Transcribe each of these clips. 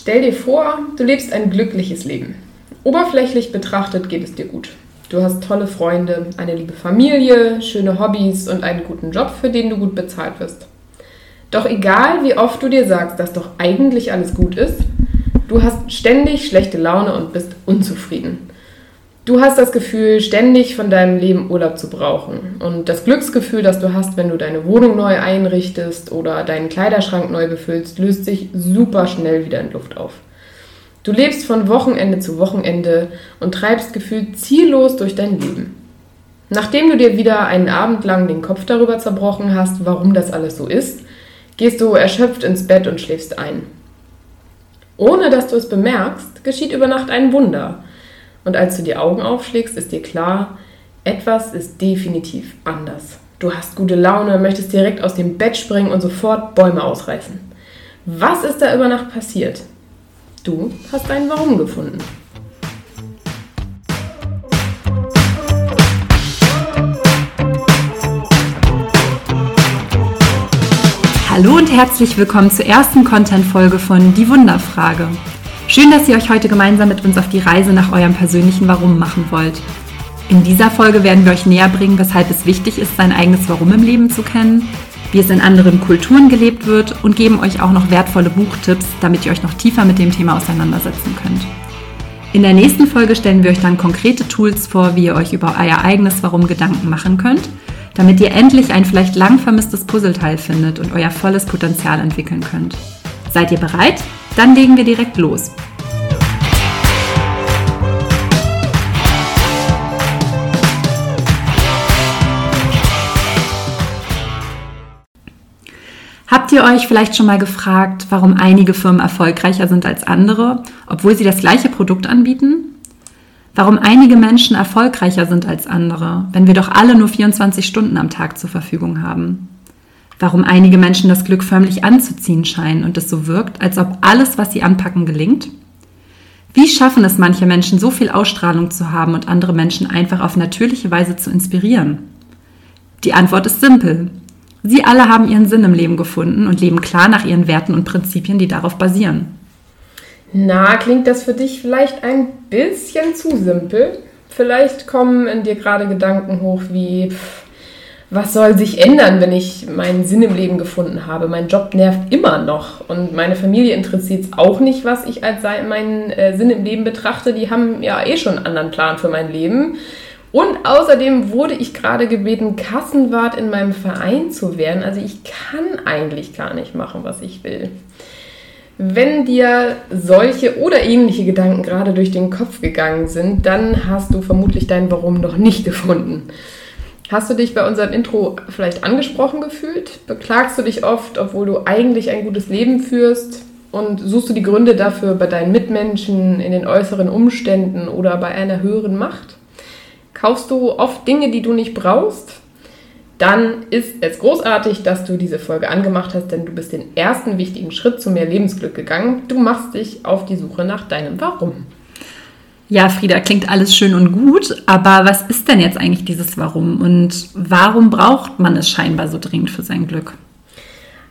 Stell dir vor, du lebst ein glückliches Leben. Oberflächlich betrachtet geht es dir gut. Du hast tolle Freunde, eine liebe Familie, schöne Hobbys und einen guten Job, für den du gut bezahlt wirst. Doch egal, wie oft du dir sagst, dass doch eigentlich alles gut ist, du hast ständig schlechte Laune und bist unzufrieden. Du hast das Gefühl, ständig von deinem Leben Urlaub zu brauchen. Und das Glücksgefühl, das du hast, wenn du deine Wohnung neu einrichtest oder deinen Kleiderschrank neu befüllst, löst sich super schnell wieder in Luft auf. Du lebst von Wochenende zu Wochenende und treibst gefühlt ziellos durch dein Leben. Nachdem du dir wieder einen Abend lang den Kopf darüber zerbrochen hast, warum das alles so ist, gehst du erschöpft ins Bett und schläfst ein. Ohne dass du es bemerkst, geschieht über Nacht ein Wunder. Und als du die Augen aufschlägst, ist dir klar, etwas ist definitiv anders. Du hast gute Laune, möchtest direkt aus dem Bett springen und sofort Bäume ausreißen. Was ist da über Nacht passiert? Du hast ein Warum gefunden. Hallo und herzlich willkommen zur ersten Content-Folge von Die Wunderfrage. Schön, dass ihr euch heute gemeinsam mit uns auf die Reise nach eurem persönlichen Warum machen wollt. In dieser Folge werden wir euch näher bringen, weshalb es wichtig ist, sein eigenes Warum im Leben zu kennen, wie es in anderen Kulturen gelebt wird und geben euch auch noch wertvolle Buchtipps, damit ihr euch noch tiefer mit dem Thema auseinandersetzen könnt. In der nächsten Folge stellen wir euch dann konkrete Tools vor, wie ihr euch über euer eigenes Warum Gedanken machen könnt, damit ihr endlich ein vielleicht lang vermisstes Puzzleteil findet und euer volles Potenzial entwickeln könnt. Seid ihr bereit? Dann legen wir direkt los. Habt ihr euch vielleicht schon mal gefragt, warum einige Firmen erfolgreicher sind als andere, obwohl sie das gleiche Produkt anbieten? Warum einige Menschen erfolgreicher sind als andere, wenn wir doch alle nur 24 Stunden am Tag zur Verfügung haben? Warum einige Menschen das Glück förmlich anzuziehen scheinen und es so wirkt, als ob alles, was sie anpacken, gelingt? Wie schaffen es manche Menschen, so viel Ausstrahlung zu haben und andere Menschen einfach auf natürliche Weise zu inspirieren? Die Antwort ist simpel. Sie alle haben ihren Sinn im Leben gefunden und leben klar nach ihren Werten und Prinzipien, die darauf basieren. Na, klingt das für dich vielleicht ein bisschen zu simpel? Vielleicht kommen in dir gerade Gedanken hoch wie, pff, was soll sich ändern, wenn ich meinen Sinn im Leben gefunden habe? Mein Job nervt immer noch und meine Familie interessiert es auch nicht, was ich als meinen äh, Sinn im Leben betrachte. Die haben ja eh schon einen anderen Plan für mein Leben. Und außerdem wurde ich gerade gebeten, Kassenwart in meinem Verein zu werden. Also ich kann eigentlich gar nicht machen, was ich will. Wenn dir solche oder ähnliche Gedanken gerade durch den Kopf gegangen sind, dann hast du vermutlich dein Warum noch nicht gefunden. Hast du dich bei unserem Intro vielleicht angesprochen gefühlt? Beklagst du dich oft, obwohl du eigentlich ein gutes Leben führst? Und suchst du die Gründe dafür bei deinen Mitmenschen, in den äußeren Umständen oder bei einer höheren Macht? Kaufst du oft Dinge, die du nicht brauchst? Dann ist es großartig, dass du diese Folge angemacht hast, denn du bist den ersten wichtigen Schritt zu mehr Lebensglück gegangen. Du machst dich auf die Suche nach deinem Warum. Ja, Frieda, klingt alles schön und gut, aber was ist denn jetzt eigentlich dieses Warum und warum braucht man es scheinbar so dringend für sein Glück?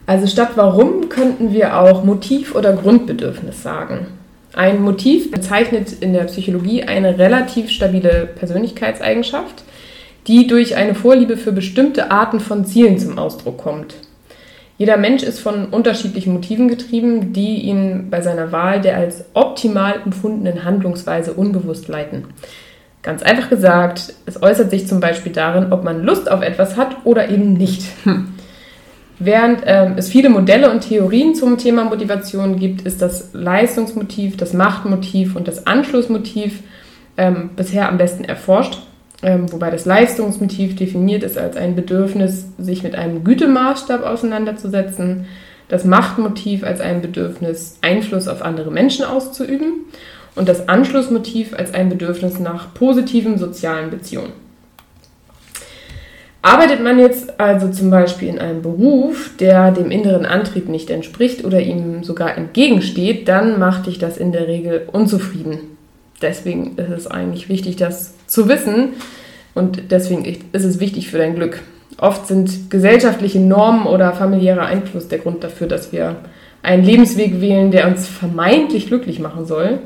Also statt Warum könnten wir auch Motiv oder Grundbedürfnis sagen. Ein Motiv bezeichnet in der Psychologie eine relativ stabile Persönlichkeitseigenschaft, die durch eine Vorliebe für bestimmte Arten von Zielen zum Ausdruck kommt. Jeder Mensch ist von unterschiedlichen Motiven getrieben, die ihn bei seiner Wahl der als optimal empfundenen Handlungsweise unbewusst leiten. Ganz einfach gesagt, es äußert sich zum Beispiel darin, ob man Lust auf etwas hat oder eben nicht. Hm. Während ähm, es viele Modelle und Theorien zum Thema Motivation gibt, ist das Leistungsmotiv, das Machtmotiv und das Anschlussmotiv ähm, bisher am besten erforscht ähm, wobei das Leistungsmotiv definiert ist als ein Bedürfnis, sich mit einem Gütemaßstab auseinanderzusetzen, das Machtmotiv als ein Bedürfnis, Einfluss auf andere Menschen auszuüben. Und das Anschlussmotiv als ein Bedürfnis nach positiven sozialen Beziehungen. Arbeitet man jetzt also zum Beispiel in einem Beruf, der dem inneren Antrieb nicht entspricht oder ihm sogar entgegensteht, dann macht dich das in der Regel unzufrieden deswegen ist es eigentlich wichtig, das zu wissen. Und deswegen ist es wichtig für dein Glück. Oft sind gesellschaftliche Normen oder familiärer Einfluss der Grund dafür, dass wir einen Lebensweg wählen, der uns vermeintlich glücklich machen soll.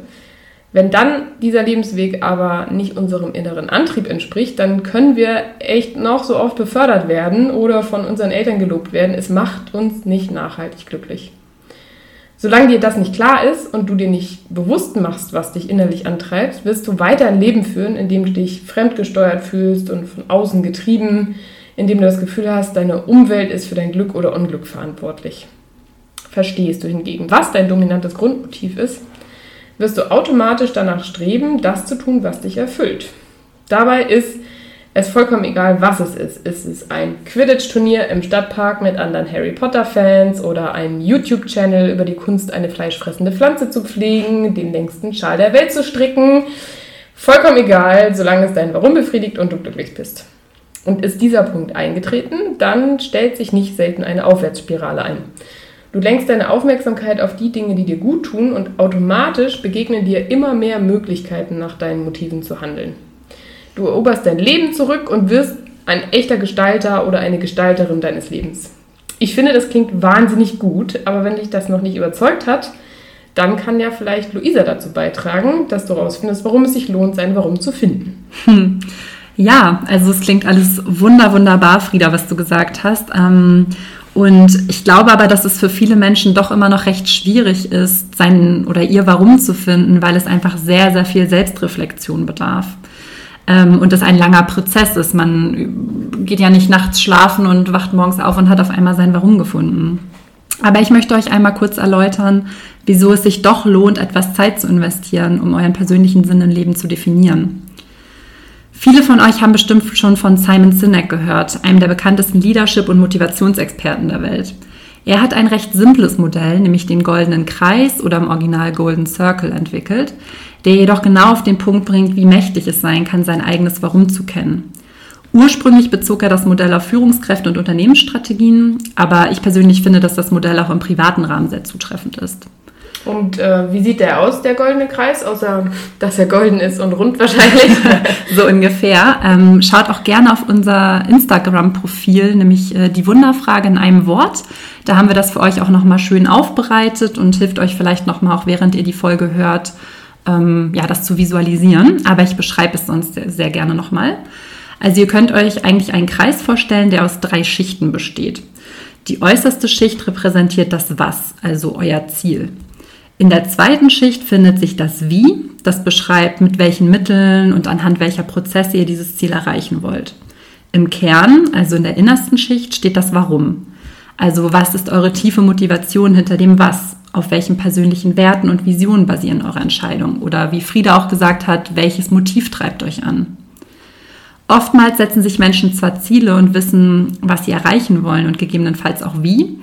Wenn dann dieser Lebensweg aber nicht unserem inneren Antrieb entspricht, dann können wir echt noch so oft befördert werden oder von unseren Eltern gelobt werden. Es macht uns nicht nachhaltig glücklich. Solange dir das nicht klar ist und du dir nicht bewusst machst, was dich innerlich antreibt, wirst du weiter ein Leben führen, in dem du dich fremdgesteuert fühlst und von außen getrieben, in dem du das Gefühl hast, deine Umwelt ist für dein Glück oder Unglück verantwortlich. Verstehst du hingegen, was dein dominantes Grundmotiv ist, wirst du automatisch danach streben, das zu tun, was dich erfüllt. Dabei ist es vollkommen egal, was es ist. Ist es ein Quidditch-Turnier im Stadtpark mit anderen Harry Potter-Fans oder ein YouTube-Channel über die Kunst, eine fleischfressende Pflanze zu pflegen, den längsten Schal der Welt zu stricken? Vollkommen egal, solange es dein Warum befriedigt und du glücklich bist. Und ist dieser Punkt eingetreten, dann stellt sich nicht selten eine Aufwärtsspirale ein. Du lenkst deine Aufmerksamkeit auf die Dinge, die dir gut tun und automatisch begegnen dir immer mehr Möglichkeiten, nach deinen Motiven zu handeln. Du eroberst dein Leben zurück und wirst ein echter Gestalter oder eine Gestalterin deines Lebens. Ich finde, das klingt wahnsinnig gut, aber wenn dich das noch nicht überzeugt hat, dann kann ja vielleicht Luisa dazu beitragen, dass du rausfindest, warum es sich lohnt, sein Warum zu finden. Hm. Ja, also es klingt alles wunder, wunderbar, Frieda, was du gesagt hast. Ähm, und ich glaube aber, dass es für viele Menschen doch immer noch recht schwierig ist, sein oder ihr Warum zu finden, weil es einfach sehr, sehr viel Selbstreflexion bedarf. Ähm, und das ein langer Prozess ist. Man geht ja nicht nachts schlafen und wacht morgens auf und hat auf einmal sein Warum gefunden. Aber ich möchte euch einmal kurz erläutern, wieso es sich doch lohnt, etwas Zeit zu investieren, um euren persönlichen Sinn im Leben zu definieren. Viele von euch haben bestimmt schon von Simon Sinek gehört, einem der bekanntesten Leadership- und Motivationsexperten der Welt. Er hat ein recht simples Modell, nämlich den goldenen Kreis oder im Original Golden Circle entwickelt, der jedoch genau auf den Punkt bringt, wie mächtig es sein kann, sein eigenes Warum zu kennen. Ursprünglich bezog er das Modell auf Führungskräfte und Unternehmensstrategien, aber ich persönlich finde, dass das Modell auch im privaten Rahmen sehr zutreffend ist. Und äh, wie sieht der aus, der goldene Kreis? Außer, dass er golden ist und rund wahrscheinlich. so ungefähr. Ähm, schaut auch gerne auf unser Instagram-Profil, nämlich äh, die Wunderfrage in einem Wort. Da haben wir das für euch auch nochmal schön aufbereitet und hilft euch vielleicht nochmal, auch während ihr die Folge hört, ähm, ja, das zu visualisieren. Aber ich beschreibe es sonst sehr, sehr gerne nochmal. Also ihr könnt euch eigentlich einen Kreis vorstellen, der aus drei Schichten besteht. Die äußerste Schicht repräsentiert das Was, also euer Ziel. In der zweiten Schicht findet sich das Wie, das beschreibt, mit welchen Mitteln und anhand welcher Prozesse ihr dieses Ziel erreichen wollt. Im Kern, also in der innersten Schicht, steht das Warum. Also was ist eure tiefe Motivation hinter dem Was? Auf welchen persönlichen Werten und Visionen basieren eure Entscheidungen? Oder wie Frieda auch gesagt hat, welches Motiv treibt euch an? Oftmals setzen sich Menschen zwar Ziele und wissen, was sie erreichen wollen und gegebenenfalls auch wie,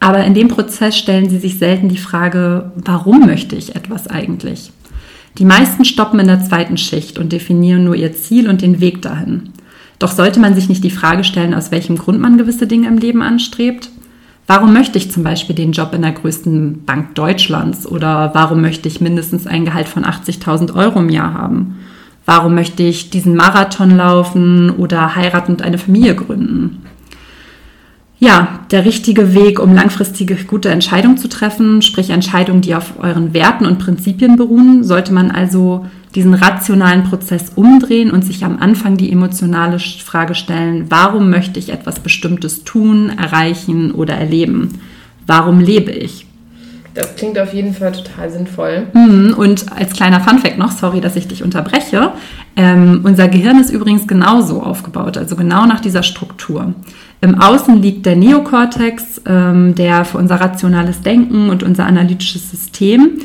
aber in dem Prozess stellen sie sich selten die Frage, warum möchte ich etwas eigentlich? Die meisten stoppen in der zweiten Schicht und definieren nur ihr Ziel und den Weg dahin. Doch sollte man sich nicht die Frage stellen, aus welchem Grund man gewisse Dinge im Leben anstrebt? Warum möchte ich zum Beispiel den Job in der größten Bank Deutschlands? Oder warum möchte ich mindestens ein Gehalt von 80.000 Euro im Jahr haben? Warum möchte ich diesen Marathon laufen oder heiraten und eine Familie gründen? Ja, der richtige Weg, um langfristige gute Entscheidungen zu treffen, sprich Entscheidungen, die auf euren Werten und Prinzipien beruhen, sollte man also diesen rationalen Prozess umdrehen und sich am Anfang die emotionale Frage stellen, warum möchte ich etwas Bestimmtes tun, erreichen oder erleben? Warum lebe ich? Das klingt auf jeden Fall total sinnvoll. Mhm, und als kleiner Funfact noch, sorry, dass ich dich unterbreche, ähm, unser Gehirn ist übrigens genauso aufgebaut, also genau nach dieser Struktur. Im Außen liegt der Neokortex, ähm, der für unser rationales Denken und unser analytisches System,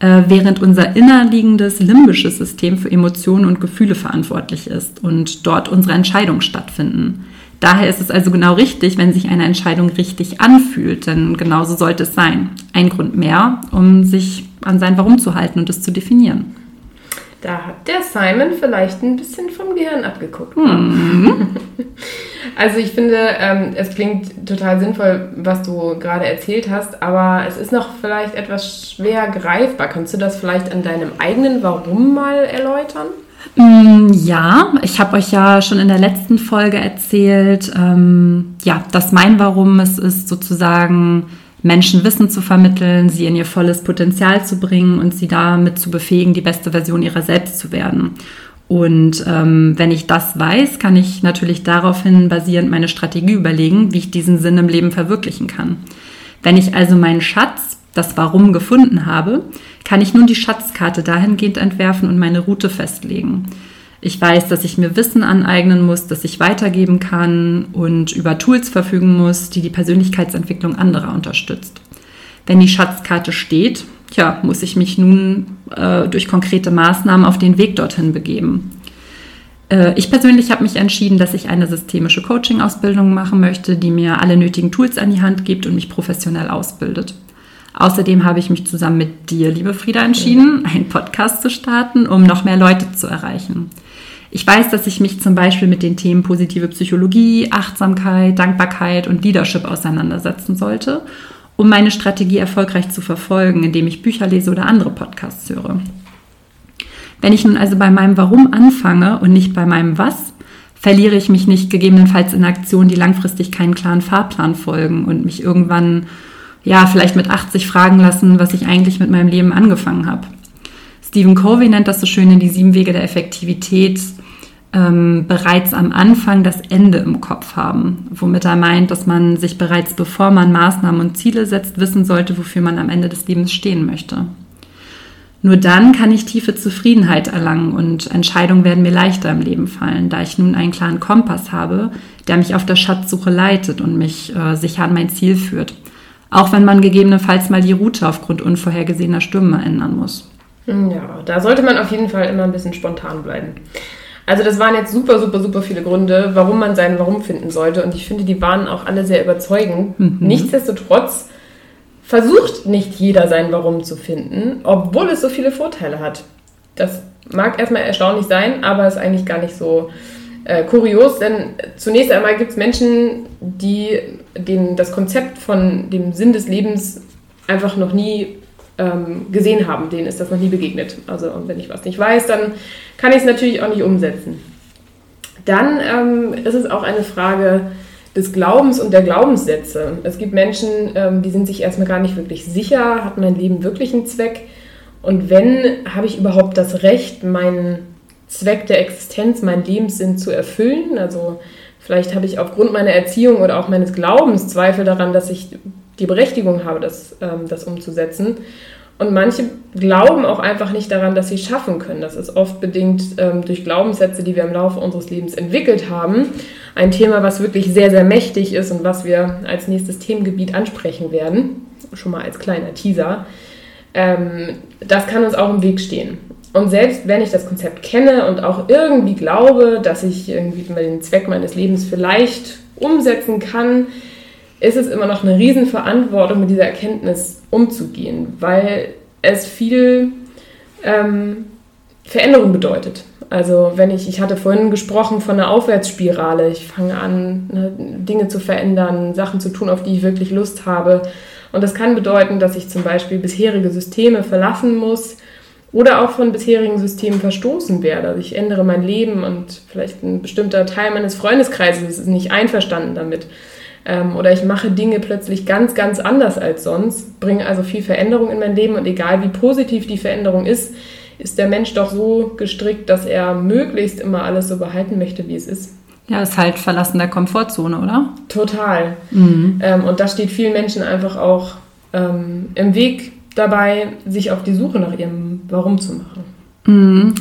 äh, während unser innerliegendes limbisches System für Emotionen und Gefühle verantwortlich ist und dort unsere Entscheidungen stattfinden. Daher ist es also genau richtig, wenn sich eine Entscheidung richtig anfühlt, denn genauso sollte es sein. Ein Grund mehr, um sich an sein Warum zu halten und es zu definieren. Da hat der Simon vielleicht ein bisschen vom Gehirn abgeguckt. Mhm. Also ich finde, ähm, es klingt total sinnvoll, was du gerade erzählt hast, aber es ist noch vielleicht etwas schwer greifbar. Kannst du das vielleicht an deinem eigenen Warum mal erläutern? Mm, ja, ich habe euch ja schon in der letzten Folge erzählt, ähm, ja, dass mein Warum es ist sozusagen Menschen Wissen zu vermitteln, sie in ihr volles Potenzial zu bringen und sie damit zu befähigen, die beste Version ihrer selbst zu werden. Und ähm, wenn ich das weiß, kann ich natürlich daraufhin basierend meine Strategie überlegen, wie ich diesen Sinn im Leben verwirklichen kann. Wenn ich also meinen Schatz, das Warum gefunden habe, kann ich nun die Schatzkarte dahingehend entwerfen und meine Route festlegen. Ich weiß, dass ich mir Wissen aneignen muss, das ich weitergeben kann und über Tools verfügen muss, die die Persönlichkeitsentwicklung anderer unterstützt. Wenn die Schatzkarte steht, tja, muss ich mich nun äh, durch konkrete Maßnahmen auf den Weg dorthin begeben. Äh, ich persönlich habe mich entschieden, dass ich eine systemische Coaching-Ausbildung machen möchte, die mir alle nötigen Tools an die Hand gibt und mich professionell ausbildet. Außerdem habe ich mich zusammen mit dir, liebe Frieda, entschieden, einen Podcast zu starten, um noch mehr Leute zu erreichen. Ich weiß, dass ich mich zum Beispiel mit den Themen positive Psychologie, Achtsamkeit, Dankbarkeit und Leadership auseinandersetzen sollte, um meine Strategie erfolgreich zu verfolgen, indem ich Bücher lese oder andere Podcasts höre. Wenn ich nun also bei meinem Warum anfange und nicht bei meinem Was, verliere ich mich nicht gegebenenfalls in Aktionen, die langfristig keinen klaren Fahrplan folgen und mich irgendwann, ja, vielleicht mit 80 fragen lassen, was ich eigentlich mit meinem Leben angefangen habe. Stephen Covey nennt das so schön in die sieben Wege der Effektivität ähm, bereits am Anfang das Ende im Kopf haben, womit er meint, dass man sich bereits bevor man Maßnahmen und Ziele setzt, wissen sollte, wofür man am Ende des Lebens stehen möchte. Nur dann kann ich tiefe Zufriedenheit erlangen und Entscheidungen werden mir leichter im Leben fallen, da ich nun einen klaren Kompass habe, der mich auf der Schatzsuche leitet und mich äh, sicher an mein Ziel führt. Auch wenn man gegebenenfalls mal die Route aufgrund unvorhergesehener Stürme ändern muss. Ja, da sollte man auf jeden Fall immer ein bisschen spontan bleiben. Also das waren jetzt super, super, super viele Gründe, warum man seinen Warum finden sollte. Und ich finde, die waren auch alle sehr überzeugend. Mhm. Nichtsdestotrotz versucht nicht jeder sein Warum zu finden, obwohl es so viele Vorteile hat. Das mag erstmal erstaunlich sein, aber ist eigentlich gar nicht so äh, kurios, denn zunächst einmal gibt es Menschen, die den, das Konzept von dem Sinn des Lebens einfach noch nie ähm, gesehen haben, denen ist das noch nie begegnet. Also und wenn ich was nicht weiß, dann kann ich es natürlich auch nicht umsetzen. Dann ähm, ist es auch eine Frage des Glaubens und der Glaubenssätze. Es gibt Menschen, ähm, die sind sich erstmal gar nicht wirklich sicher, hat mein Leben wirklich einen Zweck? Und wenn, habe ich überhaupt das Recht, meinen Zweck der Existenz, meinen Lebenssinn zu erfüllen? Also vielleicht habe ich aufgrund meiner Erziehung oder auch meines Glaubens Zweifel daran, dass ich die Berechtigung habe, das, ähm, das umzusetzen. Und manche glauben auch einfach nicht daran, dass sie es schaffen können. Das ist oft bedingt ähm, durch Glaubenssätze, die wir im Laufe unseres Lebens entwickelt haben. Ein Thema, was wirklich sehr, sehr mächtig ist und was wir als nächstes Themengebiet ansprechen werden. Schon mal als kleiner Teaser. Ähm, das kann uns auch im Weg stehen. Und selbst wenn ich das Konzept kenne und auch irgendwie glaube, dass ich irgendwie den Zweck meines Lebens vielleicht umsetzen kann, ist es immer noch eine Riesenverantwortung, mit dieser Erkenntnis umzugehen, weil es viel ähm, Veränderung bedeutet. Also wenn ich, ich hatte vorhin gesprochen von einer Aufwärtsspirale, ich fange an, ne, Dinge zu verändern, Sachen zu tun, auf die ich wirklich Lust habe. Und das kann bedeuten, dass ich zum Beispiel bisherige Systeme verlassen muss oder auch von bisherigen Systemen verstoßen werde. Also ich ändere mein Leben und vielleicht ein bestimmter Teil meines Freundeskreises ist nicht einverstanden damit ähm, oder ich mache Dinge plötzlich ganz, ganz anders als sonst, bringe also viel Veränderung in mein Leben und egal wie positiv die Veränderung ist, ist der Mensch doch so gestrickt, dass er möglichst immer alles so behalten möchte, wie es ist. Ja, ist halt Verlassen der Komfortzone, oder? Total. Mhm. Ähm, und das steht vielen Menschen einfach auch ähm, im Weg dabei, sich auf die Suche nach ihrem Warum zu machen. Mhm.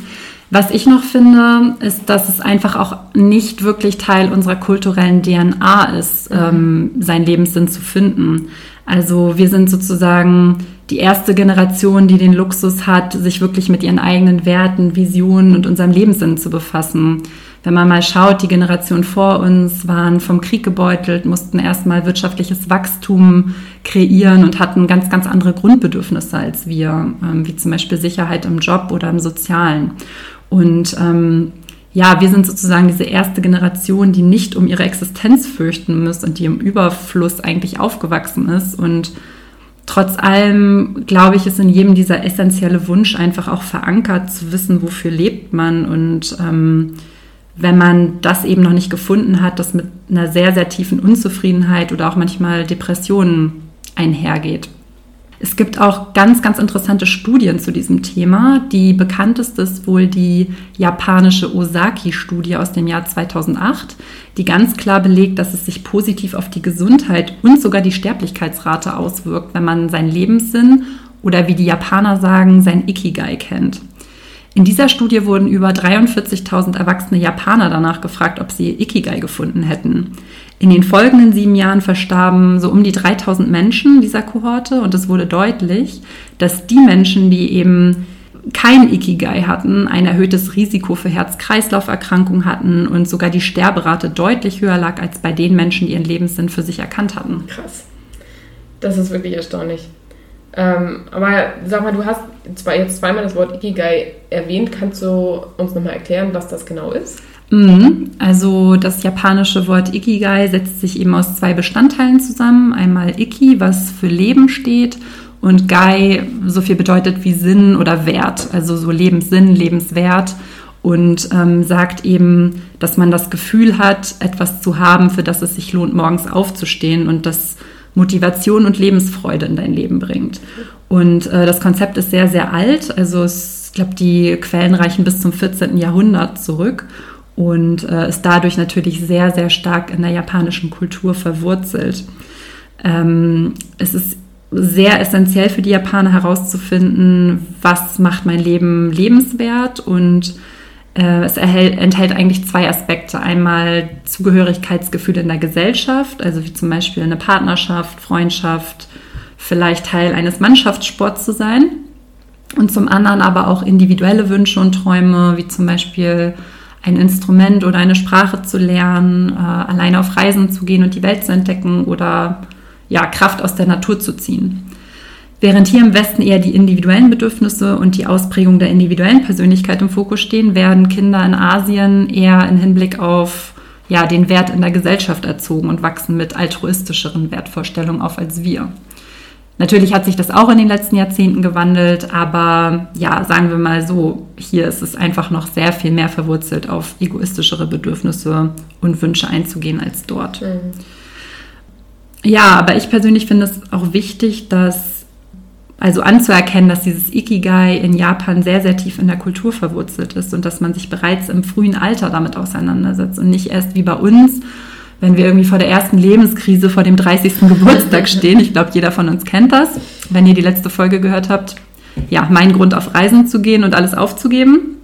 Was ich noch finde, ist, dass es einfach auch nicht wirklich Teil unserer kulturellen DNA ist, mhm. ähm, seinen Lebenssinn zu finden. Also wir sind sozusagen die erste Generation, die den Luxus hat, sich wirklich mit ihren eigenen Werten, Visionen und unserem Lebenssinn zu befassen. Wenn man mal schaut, die Generation vor uns waren vom Krieg gebeutelt, mussten erstmal wirtschaftliches Wachstum kreieren und hatten ganz, ganz andere Grundbedürfnisse als wir, ähm, wie zum Beispiel Sicherheit im Job oder im Sozialen. Und ähm, ja, wir sind sozusagen diese erste Generation, die nicht um ihre Existenz fürchten muss und die im Überfluss eigentlich aufgewachsen ist. Und trotz allem, glaube ich, ist in jedem dieser essentielle Wunsch einfach auch verankert, zu wissen, wofür lebt man. Und ähm, wenn man das eben noch nicht gefunden hat, das mit einer sehr, sehr tiefen Unzufriedenheit oder auch manchmal Depressionen einhergeht. Es gibt auch ganz, ganz interessante Studien zu diesem Thema. Die bekannteste ist wohl die japanische Osaki-Studie aus dem Jahr 2008, die ganz klar belegt, dass es sich positiv auf die Gesundheit und sogar die Sterblichkeitsrate auswirkt, wenn man seinen Lebenssinn oder wie die Japaner sagen, sein Ikigai kennt. In dieser Studie wurden über 43.000 erwachsene Japaner danach gefragt, ob sie Ikigai gefunden hätten. In den folgenden sieben Jahren verstarben so um die 3000 Menschen dieser Kohorte und es wurde deutlich, dass die Menschen, die eben kein Ikigai hatten, ein erhöhtes Risiko für Herz-Kreislauf-Erkrankungen hatten und sogar die Sterberate deutlich höher lag als bei den Menschen, die ihren Lebenssinn für sich erkannt hatten. Krass. Das ist wirklich erstaunlich. Ähm, aber sag mal, du hast zwar jetzt zweimal das Wort Ikigai erwähnt. Kannst du uns nochmal erklären, was das genau ist? Mhm. Also das japanische Wort Ikigai setzt sich eben aus zwei Bestandteilen zusammen. Einmal Iki, was für Leben steht, und Gai so viel bedeutet wie Sinn oder Wert, also so Lebenssinn, Lebenswert und ähm, sagt eben, dass man das Gefühl hat, etwas zu haben, für das es sich lohnt, morgens aufzustehen und das Motivation und Lebensfreude in dein Leben bringt. Und äh, das Konzept ist sehr, sehr alt. Also ich glaube, die Quellen reichen bis zum 14. Jahrhundert zurück und äh, ist dadurch natürlich sehr, sehr stark in der japanischen Kultur verwurzelt. Ähm, es ist sehr essentiell für die Japaner herauszufinden, was macht mein Leben lebenswert und äh, es erhält, enthält eigentlich zwei Aspekte. Einmal Zugehörigkeitsgefühl in der Gesellschaft, also wie zum Beispiel eine Partnerschaft, Freundschaft, vielleicht Teil eines Mannschaftssports zu sein. Und zum anderen aber auch individuelle Wünsche und Träume, wie zum Beispiel ein Instrument oder eine Sprache zu lernen, äh, alleine auf Reisen zu gehen und die Welt zu entdecken oder ja, Kraft aus der Natur zu ziehen. Während hier im Westen eher die individuellen Bedürfnisse und die Ausprägung der individuellen Persönlichkeit im Fokus stehen, werden Kinder in Asien eher im Hinblick auf ja, den Wert in der Gesellschaft erzogen und wachsen mit altruistischeren Wertvorstellungen auf als wir. Natürlich hat sich das auch in den letzten Jahrzehnten gewandelt, aber ja, sagen wir mal so, hier ist es einfach noch sehr viel mehr verwurzelt, auf egoistischere Bedürfnisse und Wünsche einzugehen als dort. Mhm. Ja, aber ich persönlich finde es auch wichtig, dass also anzuerkennen, dass dieses Ikigai in Japan sehr, sehr tief in der Kultur verwurzelt ist und dass man sich bereits im frühen Alter damit auseinandersetzt und nicht erst wie bei uns wenn wir irgendwie vor der ersten Lebenskrise, vor dem 30. Geburtstag stehen. Ich glaube, jeder von uns kennt das. Wenn ihr die letzte Folge gehört habt, ja, mein Grund auf Reisen zu gehen und alles aufzugeben.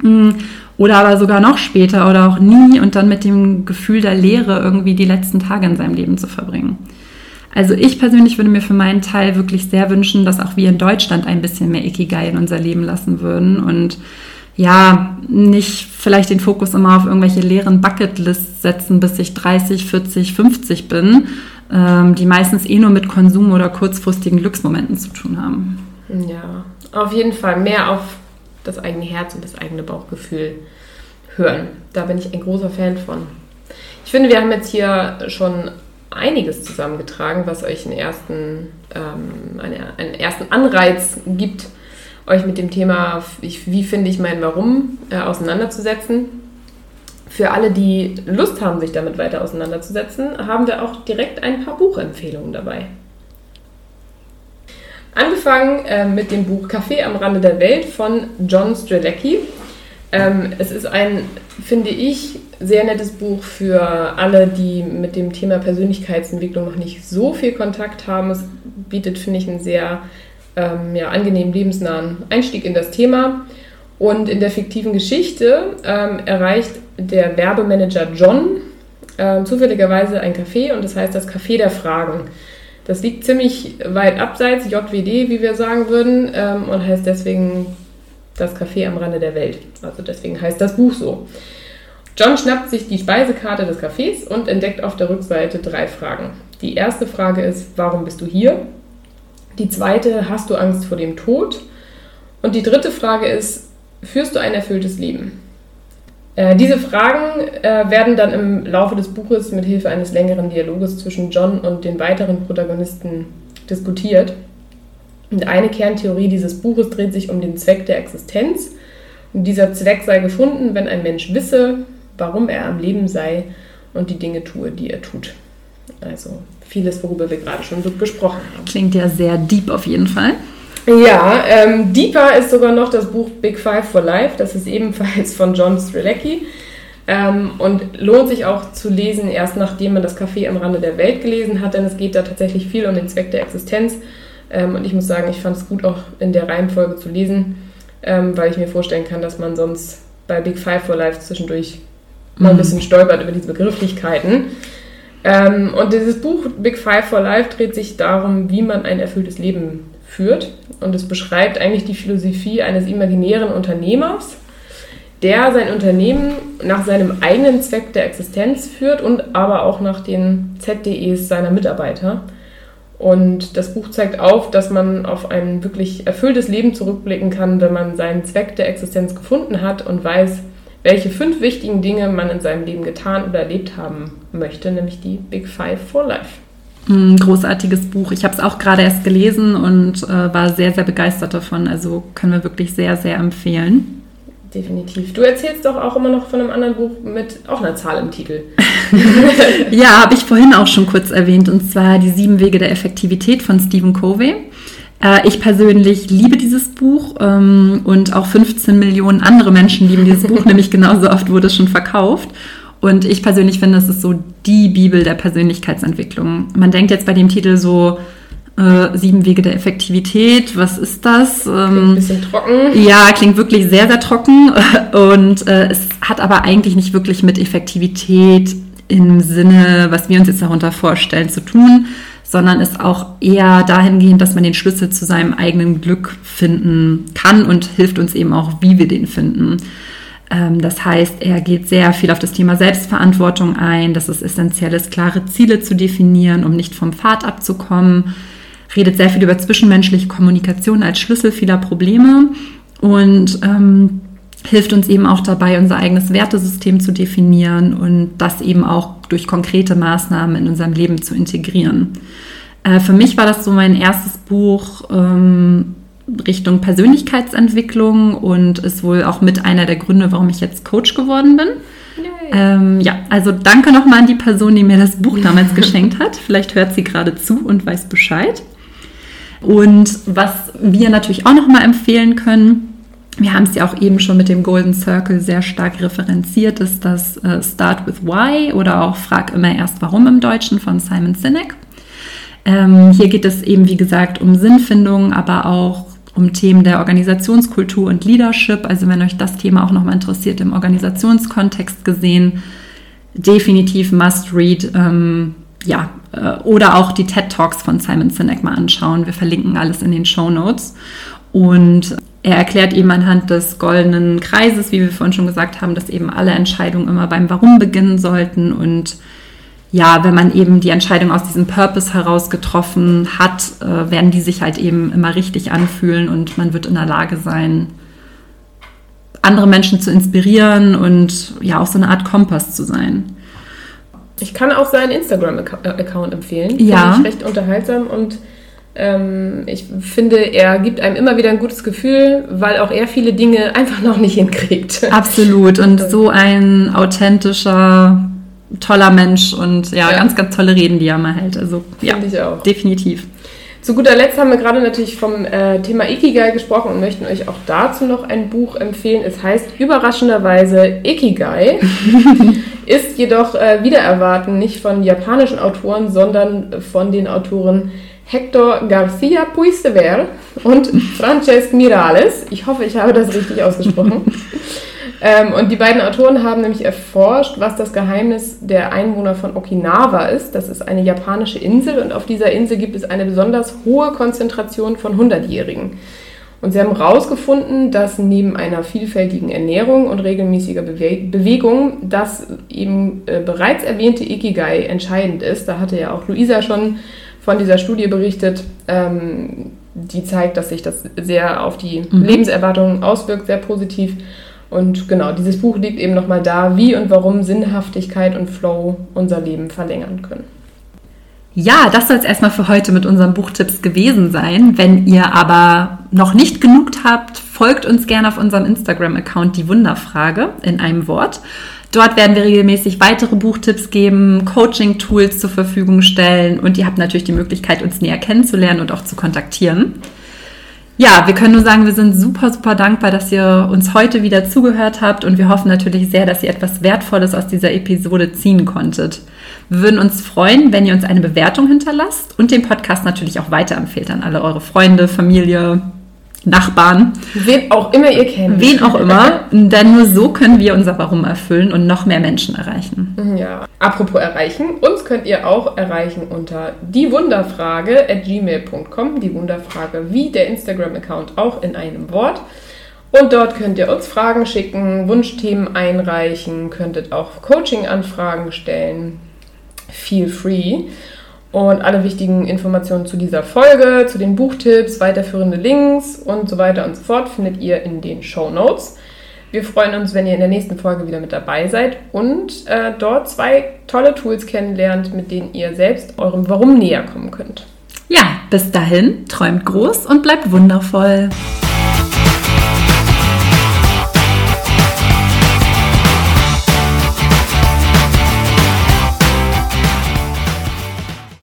Mm, oder aber sogar noch später oder auch nie und dann mit dem Gefühl der Leere irgendwie die letzten Tage in seinem Leben zu verbringen. Also ich persönlich würde mir für meinen Teil wirklich sehr wünschen, dass auch wir in Deutschland ein bisschen mehr Ikigai in unser Leben lassen würden und ja, nicht vielleicht den Fokus immer auf irgendwelche leeren Bucketlists setzen, bis ich 30, 40, 50 bin, ähm, die meistens eh nur mit Konsum oder kurzfristigen Glücksmomenten zu tun haben. Ja, auf jeden Fall mehr auf das eigene Herz und das eigene Bauchgefühl hören. Da bin ich ein großer Fan von. Ich finde, wir haben jetzt hier schon einiges zusammengetragen, was euch einen ersten, ähm, eine, einen ersten Anreiz gibt, euch mit dem Thema, wie finde ich mein Warum, äh, auseinanderzusetzen. Für alle, die Lust haben, sich damit weiter auseinanderzusetzen, haben wir auch direkt ein paar Buchempfehlungen dabei. Angefangen äh, mit dem Buch Café am Rande der Welt von John Strelecki. Ähm, es ist ein, finde ich, sehr nettes Buch für alle, die mit dem Thema Persönlichkeitsentwicklung noch nicht so viel Kontakt haben. Es bietet, finde ich, einen sehr ähm, ja, angenehmen, lebensnahen Einstieg in das Thema. Und in der fiktiven Geschichte ähm, erreicht der Werbemanager John äh, zufälligerweise ein Café und das heißt das Café der Fragen. Das liegt ziemlich weit abseits, JWD, wie wir sagen würden, ähm, und heißt deswegen das Café am Rande der Welt. Also deswegen heißt das Buch so. John schnappt sich die Speisekarte des Cafés und entdeckt auf der Rückseite drei Fragen. Die erste Frage ist, warum bist du hier? Die zweite, hast du Angst vor dem Tod? Und die dritte Frage ist, führst du ein erfülltes Leben? Äh, diese Fragen äh, werden dann im Laufe des Buches mit Hilfe eines längeren Dialoges zwischen John und den weiteren Protagonisten diskutiert. Und eine Kerntheorie dieses Buches dreht sich um den Zweck der Existenz. Und dieser Zweck sei gefunden, wenn ein Mensch wisse, warum er am Leben sei und die Dinge tue, die er tut. Also vieles, worüber wir gerade schon gesprochen haben. Klingt ja sehr deep auf jeden Fall. Ja, ähm, deeper ist sogar noch das Buch Big Five for Life. Das ist ebenfalls von John Strelecki. Ähm, und lohnt sich auch zu lesen, erst nachdem man das Café am Rande der Welt gelesen hat, denn es geht da tatsächlich viel um den Zweck der Existenz. Ähm, und ich muss sagen, ich fand es gut auch in der Reihenfolge zu lesen, ähm, weil ich mir vorstellen kann, dass man sonst bei Big Five for Life zwischendurch mhm. mal ein mhm. bisschen stolpert über diese Begrifflichkeiten. Ähm, und dieses Buch Big Five for Life dreht sich darum, wie man ein erfülltes Leben führt. Und es beschreibt eigentlich die Philosophie eines imaginären Unternehmers, der sein Unternehmen nach seinem eigenen Zweck der Existenz führt und aber auch nach den ZDEs seiner Mitarbeiter. Und das Buch zeigt auf, dass man auf ein wirklich erfülltes Leben zurückblicken kann, wenn man seinen Zweck der Existenz gefunden hat und weiß, welche fünf wichtigen Dinge man in seinem Leben getan oder erlebt haben möchte, nämlich die Big Five for Life. Ein großartiges Buch. Ich habe es auch gerade erst gelesen und äh, war sehr, sehr begeistert davon. Also können wir wirklich sehr, sehr empfehlen. Definitiv. Du erzählst doch auch immer noch von einem anderen Buch mit auch einer Zahl im Titel. ja, habe ich vorhin auch schon kurz erwähnt, und zwar Die sieben Wege der Effektivität von Stephen Covey. Äh, ich persönlich liebe dieses Buch ähm, und auch 15 Millionen andere Menschen lieben dieses Buch, nämlich genauso oft wurde es schon verkauft. Und ich persönlich finde, es ist so die Bibel der Persönlichkeitsentwicklung. Man denkt jetzt bei dem Titel so, äh, sieben Wege der Effektivität, was ist das? Ähm, klingt ein bisschen trocken. Ja, klingt wirklich sehr, sehr trocken. Und äh, es hat aber eigentlich nicht wirklich mit Effektivität im Sinne, was wir uns jetzt darunter vorstellen, zu tun, sondern ist auch eher dahingehend, dass man den Schlüssel zu seinem eigenen Glück finden kann und hilft uns eben auch, wie wir den finden. Ähm, das heißt, er geht sehr viel auf das Thema Selbstverantwortung ein, dass es essentiell ist, klare Ziele zu definieren, um nicht vom Pfad abzukommen. Redet sehr viel über zwischenmenschliche Kommunikation als Schlüssel vieler Probleme und ähm, hilft uns eben auch dabei, unser eigenes Wertesystem zu definieren und das eben auch durch konkrete Maßnahmen in unserem Leben zu integrieren. Äh, für mich war das so mein erstes Buch, ähm, Richtung Persönlichkeitsentwicklung und ist wohl auch mit einer der Gründe, warum ich jetzt Coach geworden bin. Ähm, ja, also danke nochmal an die Person, die mir das Buch damals geschenkt hat. Vielleicht hört sie gerade zu und weiß Bescheid. Und was wir natürlich auch nochmal empfehlen können, wir haben es ja auch eben schon mit dem Golden Circle sehr stark referenziert, ist das äh, Start with Why oder auch Frag immer erst warum im Deutschen von Simon Sinek. Ähm, hier geht es eben, wie gesagt, um Sinnfindung, aber auch um Themen der Organisationskultur und Leadership. Also wenn euch das Thema auch nochmal interessiert im Organisationskontext gesehen, definitiv must read. Ähm, ja, äh, oder auch die TED Talks von Simon Sinek mal anschauen. Wir verlinken alles in den Show Notes. Und er erklärt eben anhand des goldenen Kreises, wie wir vorhin schon gesagt haben, dass eben alle Entscheidungen immer beim Warum beginnen sollten und ja, wenn man eben die Entscheidung aus diesem Purpose heraus getroffen hat, äh, werden die sich halt eben immer richtig anfühlen und man wird in der Lage sein, andere Menschen zu inspirieren und ja auch so eine Art Kompass zu sein. Ich kann auch seinen Instagram-Account empfehlen. Ja. Finde ich recht unterhaltsam und ähm, ich finde, er gibt einem immer wieder ein gutes Gefühl, weil auch er viele Dinge einfach noch nicht hinkriegt. Absolut. Und so ein authentischer toller Mensch und ja, ja, ganz, ganz tolle Reden, die er mal hält. Also ja, ich auch. definitiv. Zu guter Letzt haben wir gerade natürlich vom äh, Thema Ikigai gesprochen und möchten euch auch dazu noch ein Buch empfehlen. Es heißt überraschenderweise Ikigai, ist jedoch äh, wieder erwarten nicht von japanischen Autoren, sondern von den Autoren Hector Garcia Puisever und Francesc Mirales. Ich hoffe, ich habe das richtig ausgesprochen. Ähm, und die beiden Autoren haben nämlich erforscht, was das Geheimnis der Einwohner von Okinawa ist. Das ist eine japanische Insel und auf dieser Insel gibt es eine besonders hohe Konzentration von Hundertjährigen. Und sie haben herausgefunden, dass neben einer vielfältigen Ernährung und regelmäßiger Bewe Bewegung das eben äh, bereits erwähnte Ikigai entscheidend ist. Da hatte ja auch Luisa schon von dieser Studie berichtet, ähm, die zeigt, dass sich das sehr auf die mhm. Lebenserwartung auswirkt, sehr positiv. Und genau, dieses Buch liegt eben nochmal da, wie und warum Sinnhaftigkeit und Flow unser Leben verlängern können. Ja, das soll es erstmal für heute mit unseren Buchtipps gewesen sein. Wenn ihr aber noch nicht genug habt, folgt uns gerne auf unserem Instagram-Account die Wunderfrage in einem Wort. Dort werden wir regelmäßig weitere Buchtipps geben, Coaching-Tools zur Verfügung stellen und ihr habt natürlich die Möglichkeit, uns näher kennenzulernen und auch zu kontaktieren. Ja, wir können nur sagen, wir sind super, super dankbar, dass ihr uns heute wieder zugehört habt und wir hoffen natürlich sehr, dass ihr etwas Wertvolles aus dieser Episode ziehen konntet. Wir würden uns freuen, wenn ihr uns eine Bewertung hinterlasst und den Podcast natürlich auch weiterempfehlt an alle eure Freunde, Familie, Nachbarn. Wen auch immer ihr kennt. Wen auch immer. Denn nur so können wir unser Warum erfüllen und noch mehr Menschen erreichen. Ja. Apropos erreichen, uns könnt ihr auch erreichen unter diewunderfrage at gmail.com. Die Wunderfrage wie der Instagram-Account auch in einem Wort. Und dort könnt ihr uns Fragen schicken, Wunschthemen einreichen, könntet auch Coaching-Anfragen stellen. Feel free. Und alle wichtigen Informationen zu dieser Folge, zu den Buchtipps, weiterführende Links und so weiter und so fort findet ihr in den Show Notes. Wir freuen uns, wenn ihr in der nächsten Folge wieder mit dabei seid und äh, dort zwei tolle Tools kennenlernt, mit denen ihr selbst eurem Warum näher kommen könnt. Ja, bis dahin, träumt groß und bleibt wundervoll.